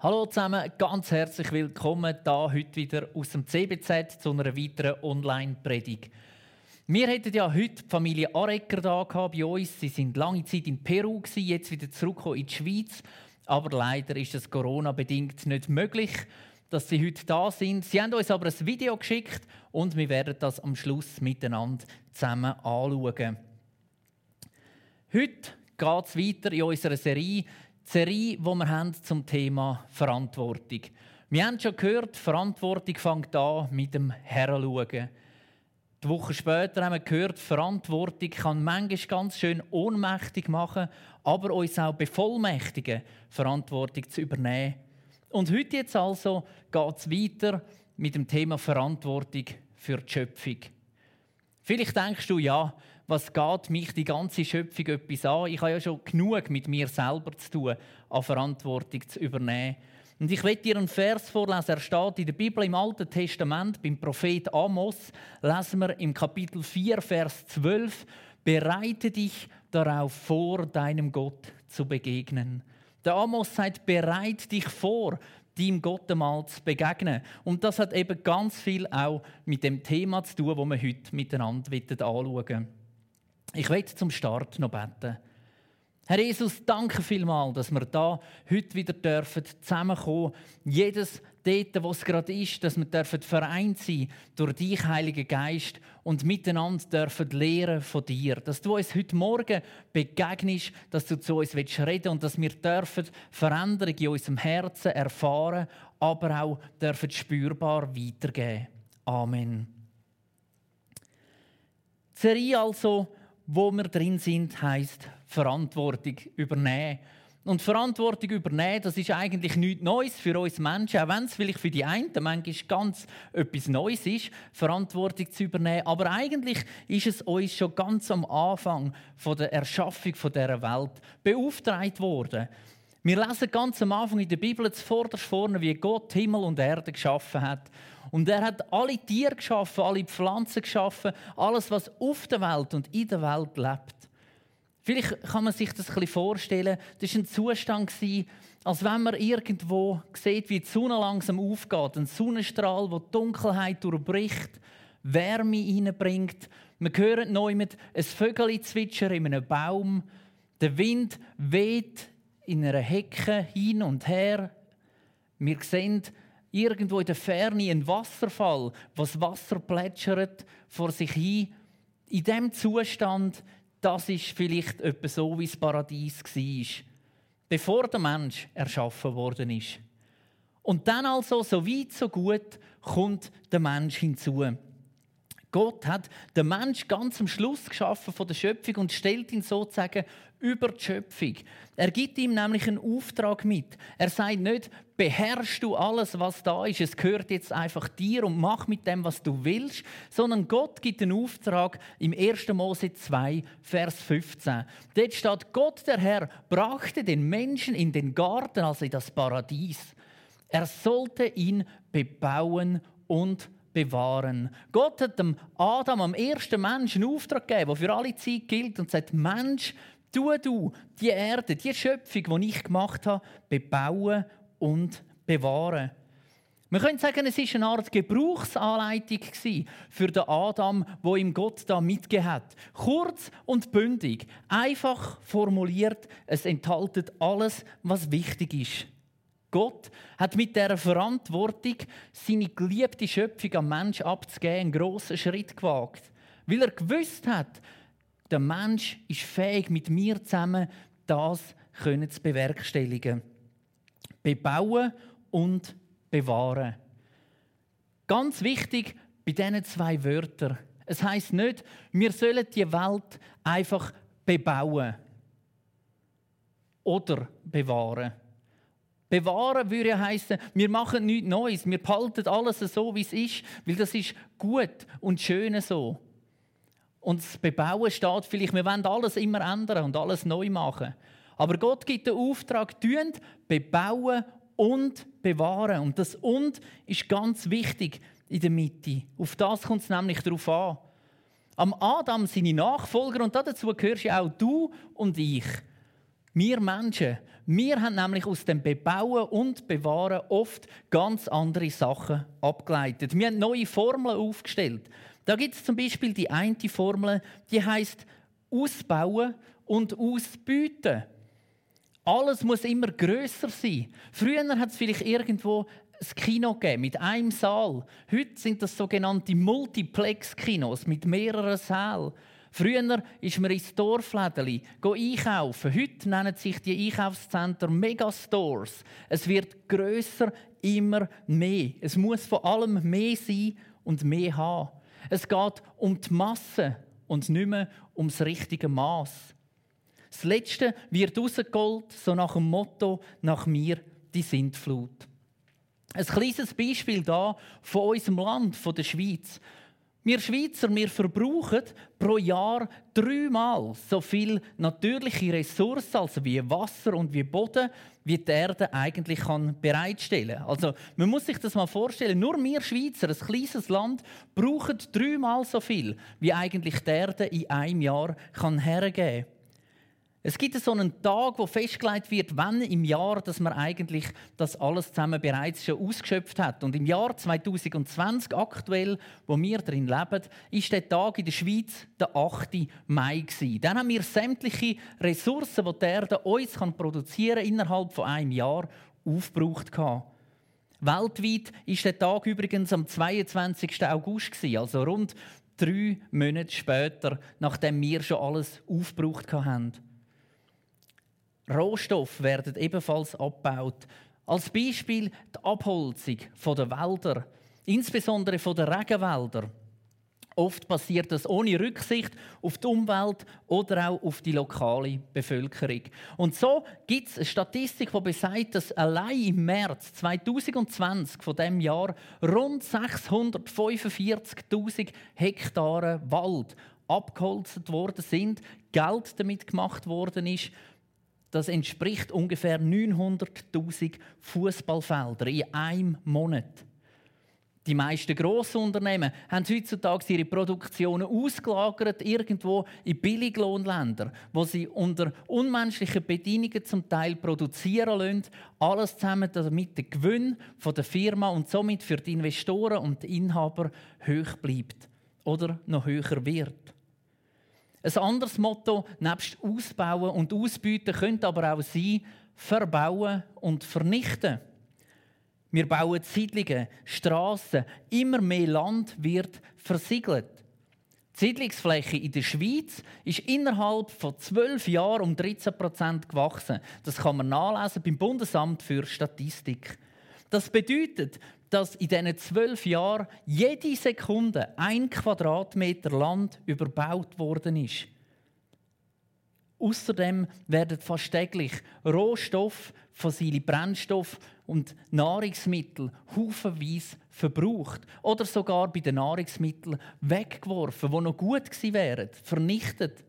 Hallo zusammen, ganz herzlich willkommen da heute wieder aus dem CBZ zu einer weiteren Online-Predigt. Wir hätten ja heute die Familie Arecker da bei uns. Sie sind lange Zeit in Peru jetzt wieder zurückgekommen in die Schweiz. Aber leider ist es Corona-bedingt nicht möglich, dass sie heute da sind. Sie haben uns aber ein Video geschickt und wir werden das am Schluss miteinander zusammen anschauen. Heute geht es weiter in unserer Serie Serie, die wir haben zum Thema Verantwortung. Wir haben schon gehört, Verantwortung fängt an mit dem Heranschauen. Die Woche später haben wir gehört, Verantwortung kann manchmal ganz schön ohnmächtig machen, aber uns auch bevollmächtigen, Verantwortung zu übernehmen. Und heute jetzt also geht es weiter mit dem Thema Verantwortung für die Schöpfung. Vielleicht denkst du, ja, was geht mich die ganze Schöpfung etwas an? Ich habe ja schon genug mit mir selber zu tun, an Verantwortung zu übernehmen. Und ich werde dir einen Vers vorlesen. Er steht in der Bibel im Alten Testament, beim Prophet Amos, lesen wir im Kapitel 4, Vers 12, bereite dich darauf vor, deinem Gott zu begegnen. Der Amos sagt, bereite dich vor, deinem Gott einmal zu begegnen. Und das hat eben ganz viel auch mit dem Thema zu tun, das wir heute miteinander anschauen wollen. Ich möchte zum Start noch beten. Herr Jesus, danke vielmals, dass wir da heute wieder dürfen zusammenkommen. Jedes dort, wo es gerade ist, dass wir dürfen vereint sein durch dich, Heiliger Geist, und miteinander dürfen lernen von dir. Dass du uns heute Morgen begegnest, dass du zu uns reden willst und dass wir dürfen Veränderung in unserem Herzen erfahren, aber auch dürfen spürbar weitergeben. Amen. Die Serie also wo wir drin sind, heißt Verantwortung übernehmen. Und Verantwortung übernehmen, das ist eigentlich nichts Neues für uns Menschen, auch wenn es vielleicht für die einen manchmal ganz etwas Neues ist, Verantwortung zu übernehmen. Aber eigentlich ist es uns schon ganz am Anfang von der Erschaffung dieser Welt beauftragt worden. Wir lesen ganz am Anfang in der Bibel zuvorderst vorne, wie Gott Himmel und Erde geschaffen hat. Und er hat alle Tiere geschaffen, alle Pflanzen geschaffen, alles, was auf der Welt und in der Welt lebt. Vielleicht kann man sich das ein bisschen vorstellen. Das war ein Zustand, als wenn man irgendwo sieht, wie die Sonne langsam aufgeht. Ein Sonnenstrahl, der die Dunkelheit durchbricht, Wärme hineinbringt. Man hört neu mit ein Vögel zwitschern in einem Baum. Der Wind weht in einer Hecke hin und her. Wir sehen irgendwo in der Ferne ein Wasserfall, was Wasser plätschert vor sich hin. In dem Zustand, das ist vielleicht etwa so, wie das Paradies war, bevor der Mensch erschaffen worden ist. Und dann also, so weit, so gut, kommt der Mensch hinzu. Gott hat den Mensch ganz am Schluss geschaffen von der Schöpfung und stellt ihn sozusagen über die Schöpfung. Er gibt ihm nämlich einen Auftrag mit. Er sagt nicht, beherrschst du alles, was da ist, es gehört jetzt einfach dir und mach mit dem, was du willst, sondern Gott gibt einen Auftrag im 1. Mose 2, Vers 15. Dort steht, Gott der Herr brachte den Menschen in den Garten, also in das Paradies. Er sollte ihn bebauen und bewahren. Gott hat dem Adam, am ersten Menschen, einen Auftrag gegeben, der für alle Zeit gilt und sagt, Mensch, tu du die Erde, die Schöpfung, die ich gemacht habe, bebauen und bewahren. Wir können sagen, es war eine Art Gebrauchsanleitung für den Adam, wo ihm Gott da mitgegeben hat. Kurz und bündig, einfach formuliert, es enthält alles, was wichtig ist. Gott hat mit der Verantwortung, seine geliebte Schöpfung am Mensch abzugeben, einen grossen Schritt gewagt. Weil er gewusst hat, der Mensch ist fähig, mit mir zusammen das zu bewerkstelligen. Bebauen und bewahren. Ganz wichtig bei diesen zwei Wörtern. Es heißt nicht, wir sollen die Welt einfach bebauen oder bewahren. Bewahren würde heißen, wir machen nichts Neues, wir behalten alles so, wie es ist, weil das ist gut und schön so. Und das Bebauen steht vielleicht, wir wollen alles immer ändern und alles neu machen. Aber Gott gibt den Auftrag, tun, bebauen und bewahren. Und das und ist ganz wichtig in der Mitte. Auf das kommt es nämlich darauf an. Am Adam seine Nachfolger, und dazu gehörst ja auch du und ich. Wir Menschen, wir haben nämlich aus dem Bebauen und Bewahren oft ganz andere Sachen abgeleitet. Wir haben neue Formeln aufgestellt. Da gibt es zum Beispiel die eine Formel, die heißt Ausbauen und Ausbieten. Alles muss immer größer sein. Früher hat es vielleicht irgendwo ein Kino gegeben mit einem Saal. Heute sind das sogenannte Multiplex-Kinos mit mehreren Sälen. Früher ist man ins Dorflädeli einkaufen. Heute nennen sich die Einkaufszentren Megastores. Es wird größer, immer mehr. Es muss vor allem mehr sein und mehr haben. Es geht um die Masse und nicht mehr ums richtige Maß. Das Letzte wird rausgeholt, so nach dem Motto, nach mir die Sintflut. Ein kleines Beispiel da von unserem Land, von der Schweiz. Wir Schweizer, wir verbrauchen pro Jahr dreimal so viel natürliche Ressourcen, also wie Wasser und wie Boden, wie die Erde eigentlich kann bereitstellen. Also man muss sich das mal vorstellen, nur wir Schweizer, ein kleines Land, brauchen dreimal so viel, wie eigentlich die Erde in einem Jahr kann hergeben kann. Es gibt so einen Tag, wo festgelegt wird, wann im Jahr, dass man eigentlich das alles zusammen bereits schon ausgeschöpft hat. Und im Jahr 2020 aktuell, wo wir drin leben, ist der Tag in der Schweiz der 8. Mai gewesen. Dann haben wir sämtliche Ressourcen, die die Erde uns produzieren kann, innerhalb von einem Jahr aufgebraucht gehabt. Weltweit ist der Tag übrigens am 22. August also rund drei Monate später, nachdem wir schon alles aufgebraucht haben. Rohstoffe werden ebenfalls abgebaut. Als Beispiel die Abholzung der Wälder, insbesondere der Regenwälder. Oft passiert das ohne Rücksicht auf die Umwelt oder auch auf die lokale Bevölkerung. Und so gibt es eine Statistik, die besagt, dass allein im März 2020 von dem Jahr rund 645.000 Hektare Wald abgeholzt worden sind, Geld damit gemacht worden ist das entspricht ungefähr 900.000 Fußballfelder in einem Monat. Die meisten Grossunternehmen haben heutzutage ihre Produktionen ausgelagert irgendwo in Billiglohnländer, wo sie unter unmenschlichen Bedingungen zum Teil produzieren lassen. Alles zusammen, damit der Gewinn der Firma und somit für die Investoren und die Inhaber hoch bleibt oder noch höher wird. Ein anderes Motto, nebst Ausbauen und Ausbieten, könnte aber auch sein, verbauen und vernichten. Wir bauen Siedlungen, Straßen, immer mehr Land wird versiegelt. Die Siedlungsfläche in der Schweiz ist innerhalb von zwölf Jahren um 13 Prozent gewachsen. Das kann man nachlesen beim Bundesamt für Statistik. Das bedeutet, dass in diesen zwölf Jahren jede Sekunde ein Quadratmeter Land überbaut worden ist. Außerdem werden fast täglich Rohstoff, fossile Brennstoff und Nahrungsmittel haufenweise verbraucht oder sogar bei den Nahrungsmitteln weggeworfen, die noch gut gewesen wären, vernichtet.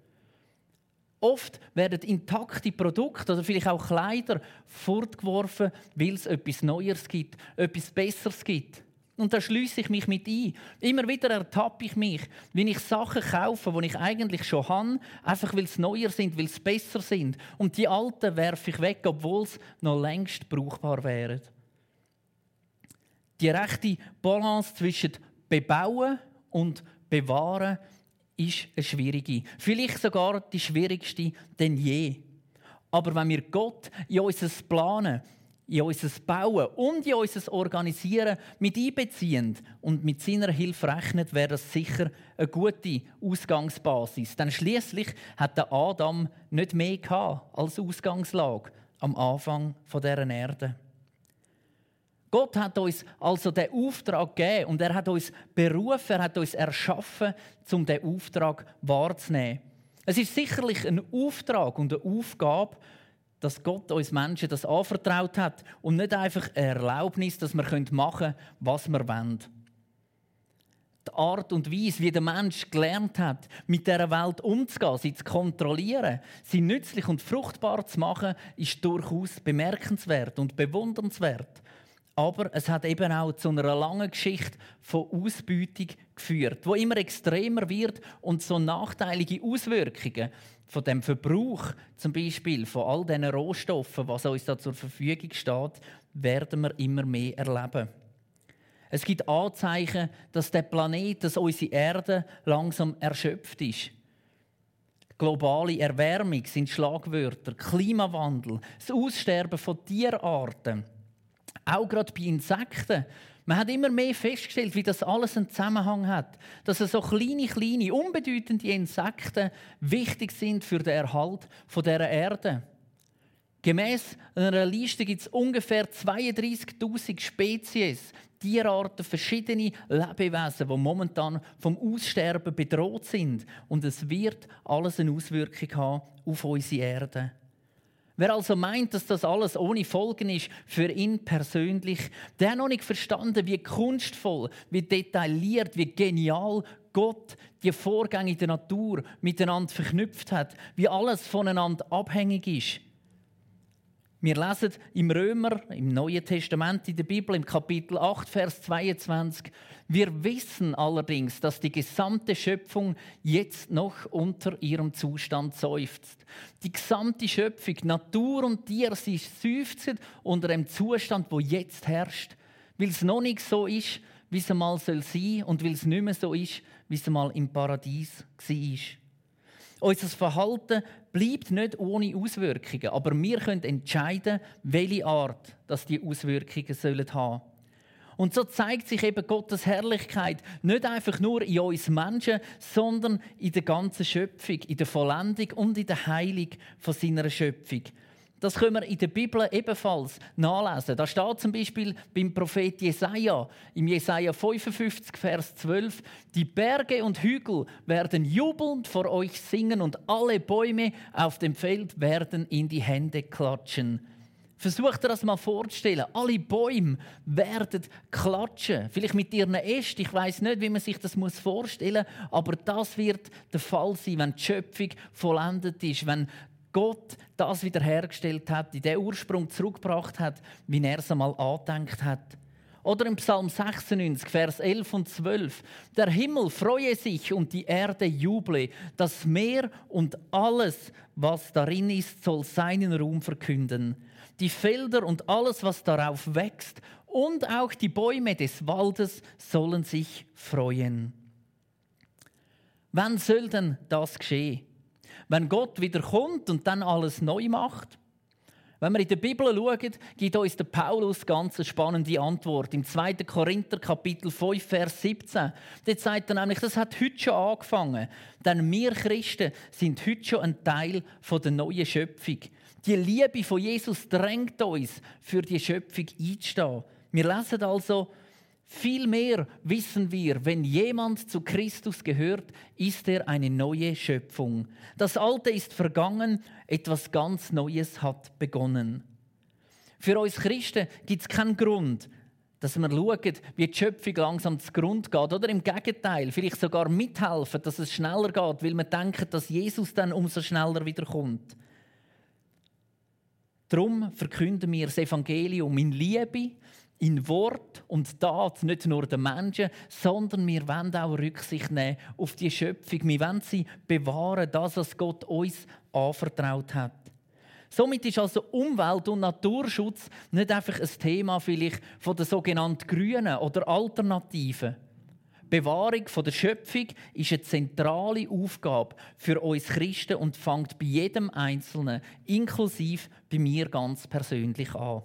Oft werden intakte Produkte oder vielleicht auch Kleider fortgeworfen, weil es etwas Neues gibt, etwas Besseres gibt. Und da schließe ich mich mit ein. Immer wieder ertappe ich mich, wenn ich Sachen kaufe, die ich eigentlich schon habe, einfach weil sie neuer sind, weil sie besser sind. Und die alten werfe ich weg, obwohl sie noch längst brauchbar wären. Die rechte Balance zwischen Bebauen und Bewahren ist eine schwierige. Vielleicht sogar die schwierigste denn je. Aber wenn wir Gott in unser Planen, in unser Bauen und in unser Organisieren mit einbeziehen und mit seiner Hilfe rechnen, wäre das sicher eine gute Ausgangsbasis. Denn schließlich hat der Adam nicht mehr als Ausgangslage am Anfang dieser Erde. Gott hat uns also den Auftrag gegeben und er hat uns berufen, er hat uns erschaffen, um diesen Auftrag wahrzunehmen. Es ist sicherlich ein Auftrag und eine Aufgabe, dass Gott uns Menschen das anvertraut hat und nicht einfach eine Erlaubnis, dass wir machen können, was wir wollen. Die Art und Weise, wie der Mensch gelernt hat, mit dieser Welt umzugehen, sie zu kontrollieren, sie nützlich und fruchtbar zu machen, ist durchaus bemerkenswert und bewundernswert. Aber es hat eben auch zu einer langen Geschichte von Ausbeutung geführt, wo immer extremer wird und so nachteilige Auswirkungen von dem Verbrauch zum Beispiel von all diesen Rohstoffen, was uns da zur Verfügung steht, werden wir immer mehr erleben. Es gibt Anzeichen, dass der Planet, dass unsere Erde langsam erschöpft ist. Globale Erwärmung sind Schlagwörter, Klimawandel, das Aussterben von Tierarten auch gerade bei Insekten. Man hat immer mehr festgestellt, wie das alles einen Zusammenhang hat. Dass so kleine, kleine, unbedeutende Insekten wichtig sind für den Erhalt der Erde. Gemäß einer Liste gibt es ungefähr 32.000 Spezies, Tierarten, verschiedene Lebewesen, die momentan vom Aussterben bedroht sind. Und es wird alles eine Auswirkung haben auf unsere Erde. Wer also meint, dass das alles ohne Folgen ist für ihn persönlich, der hat noch nicht verstanden, wie kunstvoll, wie detailliert, wie genial Gott die Vorgänge in der Natur miteinander verknüpft hat, wie alles voneinander abhängig ist. Wir lesen im Römer, im Neuen Testament in der Bibel, im Kapitel 8, Vers 22, wir wissen allerdings, dass die gesamte Schöpfung jetzt noch unter ihrem Zustand seufzt. Die gesamte Schöpfung, Natur und Tier, sie seufzen unter dem Zustand, wo jetzt herrscht, weil es noch nicht so ist, wie es einmal sein soll und weil es nicht mehr so ist, wie es einmal im Paradies war. Unser Verhalten bleibt nicht ohne Auswirkungen, aber wir können entscheiden, welche Art dass die Auswirkungen haben sollen und so zeigt sich eben Gottes Herrlichkeit nicht einfach nur in uns Menschen, sondern in der ganzen Schöpfung, in der Vollendung und in der Heilung von seiner Schöpfung. Das können wir in der Bibel ebenfalls nachlesen. Da steht zum Beispiel beim Prophet Jesaja, im Jesaja 55, Vers 12: Die Berge und Hügel werden jubelnd vor euch singen und alle Bäume auf dem Feld werden in die Hände klatschen. Versucht ihr das mal vorzustellen. Alle Bäume werden klatschen. Vielleicht mit ihren Ästen. Ich weiß nicht, wie man sich das vorstellen muss. Aber das wird der Fall sein, wenn die Schöpfung vollendet ist. Wenn Gott das wiederhergestellt hat, in den Ursprung zurückgebracht hat, wie er es einmal angedenkt hat. Oder im Psalm 96, Vers 11 und 12. Der Himmel freue sich und die Erde juble. Das Meer und alles, was darin ist, soll seinen Ruhm verkünden die Felder und alles, was darauf wächst, und auch die Bäume des Waldes sollen sich freuen. Wann soll denn das geschehen? Wenn Gott wieder kommt und dann alles neu macht? Wenn wir in der Bibel schauen, gibt uns der Paulus ganz eine spannende Antwort. Im 2. Korinther Kapitel 5, Vers 17. Dort sagt er nämlich, das hat heute schon angefangen. Denn wir Christen sind heute schon ein Teil der neuen Schöpfung. Die Liebe von Jesus drängt uns, für die Schöpfung einzustehen. Wir lesen also, viel mehr wissen wir, wenn jemand zu Christus gehört, ist er eine neue Schöpfung. Das Alte ist vergangen, etwas ganz Neues hat begonnen. Für uns Christen gibt es keinen Grund, dass wir schauen, wie die Schöpfung langsam zu Grund geht. Oder im Gegenteil, vielleicht sogar mithelfen, dass es schneller geht, weil wir denken, dass Jesus dann umso schneller wiederkommt. Darum verkünden wir das Evangelium in Liebe, in Wort und Tat, nicht nur den Menschen, sondern wir wollen auch Rücksicht nehmen auf die Schöpfung. Wir wollen sie bewahren, das, was Gott uns anvertraut hat. Somit ist also Umwelt- und Naturschutz nicht einfach ein Thema vielleicht von der sogenannten Grünen oder Alternativen. Bewahrung der Schöpfung ist eine zentrale Aufgabe für uns Christen und fängt bei jedem Einzelnen, inklusive bei mir ganz persönlich an.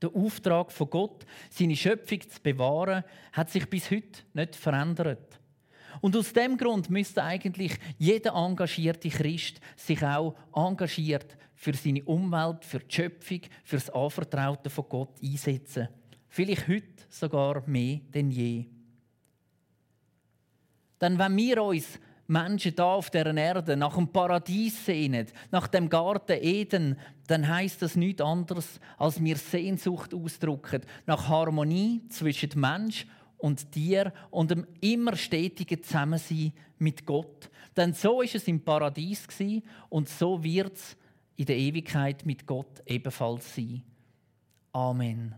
Der Auftrag von Gott, seine Schöpfung zu bewahren, hat sich bis heute nicht verändert. Und aus dem Grund müsste eigentlich jeder engagierte Christ sich auch engagiert für seine Umwelt, für die Schöpfung, für das Anvertraute von Gott einsetzen. Vielleicht heute sogar mehr denn je. Denn wenn wir uns Menschen da auf der Erde nach dem Paradies sehnen, nach dem Garten Eden, dann heißt das nichts anderes, als wir Sehnsucht ausdrücken nach Harmonie zwischen Mensch und Tier und dem immer stetigen Zusammensein mit Gott. Denn so ist es im Paradies und so wird es in der Ewigkeit mit Gott ebenfalls sein. Amen.